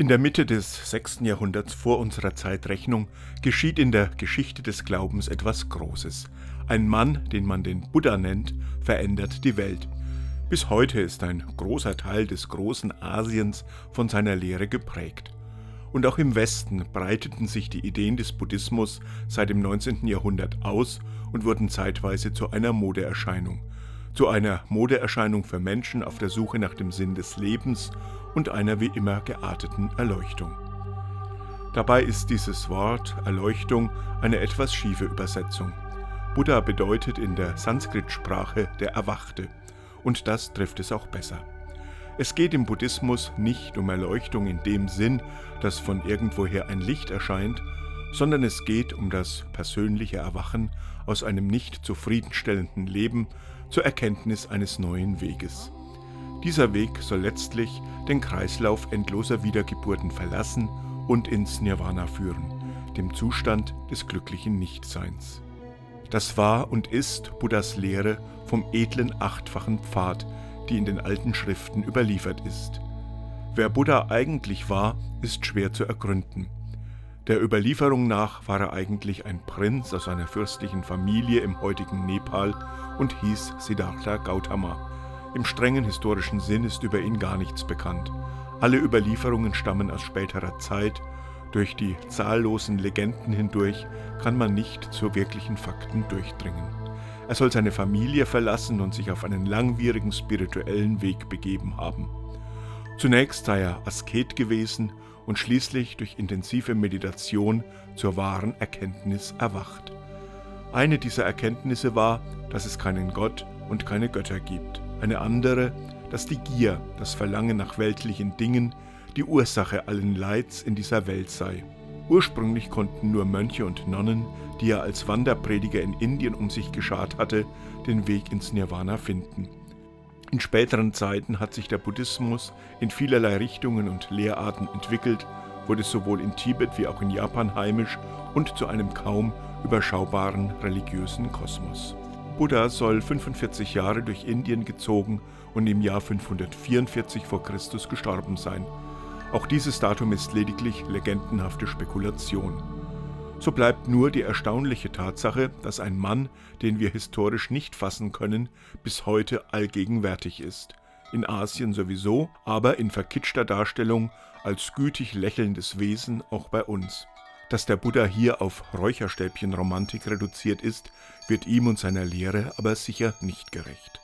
In der Mitte des 6. Jahrhunderts vor unserer Zeitrechnung geschieht in der Geschichte des Glaubens etwas Großes. Ein Mann, den man den Buddha nennt, verändert die Welt. Bis heute ist ein großer Teil des großen Asiens von seiner Lehre geprägt. Und auch im Westen breiteten sich die Ideen des Buddhismus seit dem 19. Jahrhundert aus und wurden zeitweise zu einer Modeerscheinung. Zu einer Modeerscheinung für Menschen auf der Suche nach dem Sinn des Lebens und einer wie immer gearteten Erleuchtung. Dabei ist dieses Wort Erleuchtung eine etwas schiefe Übersetzung. Buddha bedeutet in der Sanskrit-Sprache der Erwachte, und das trifft es auch besser. Es geht im Buddhismus nicht um Erleuchtung in dem Sinn, dass von irgendwoher ein Licht erscheint, sondern es geht um das persönliche Erwachen aus einem nicht zufriedenstellenden Leben zur Erkenntnis eines neuen Weges. Dieser Weg soll letztlich den Kreislauf endloser Wiedergeburten verlassen und ins Nirvana führen, dem Zustand des glücklichen Nichtseins. Das war und ist Buddhas Lehre vom edlen achtfachen Pfad, die in den alten Schriften überliefert ist. Wer Buddha eigentlich war, ist schwer zu ergründen. Der Überlieferung nach war er eigentlich ein Prinz aus einer fürstlichen Familie im heutigen Nepal und hieß Siddhartha Gautama. Im strengen historischen Sinn ist über ihn gar nichts bekannt. Alle Überlieferungen stammen aus späterer Zeit. Durch die zahllosen Legenden hindurch kann man nicht zu wirklichen Fakten durchdringen. Er soll seine Familie verlassen und sich auf einen langwierigen spirituellen Weg begeben haben. Zunächst sei er Asket gewesen und schließlich durch intensive Meditation zur wahren Erkenntnis erwacht. Eine dieser Erkenntnisse war, dass es keinen Gott und keine Götter gibt eine andere, dass die Gier, das Verlangen nach weltlichen Dingen, die Ursache allen Leids in dieser Welt sei. Ursprünglich konnten nur Mönche und Nonnen, die er als Wanderprediger in Indien um sich geschart hatte, den Weg ins Nirvana finden. In späteren Zeiten hat sich der Buddhismus in vielerlei Richtungen und Lehrarten entwickelt, wurde sowohl in Tibet wie auch in Japan heimisch und zu einem kaum überschaubaren religiösen Kosmos. Buddha soll 45 Jahre durch Indien gezogen und im Jahr 544 vor Christus gestorben sein. Auch dieses Datum ist lediglich legendenhafte Spekulation. So bleibt nur die erstaunliche Tatsache, dass ein Mann, den wir historisch nicht fassen können, bis heute allgegenwärtig ist. In Asien sowieso, aber in verkitschter Darstellung als gütig lächelndes Wesen auch bei uns. Dass der Buddha hier auf Räucherstäbchenromantik reduziert ist, wird ihm und seiner Lehre aber sicher nicht gerecht.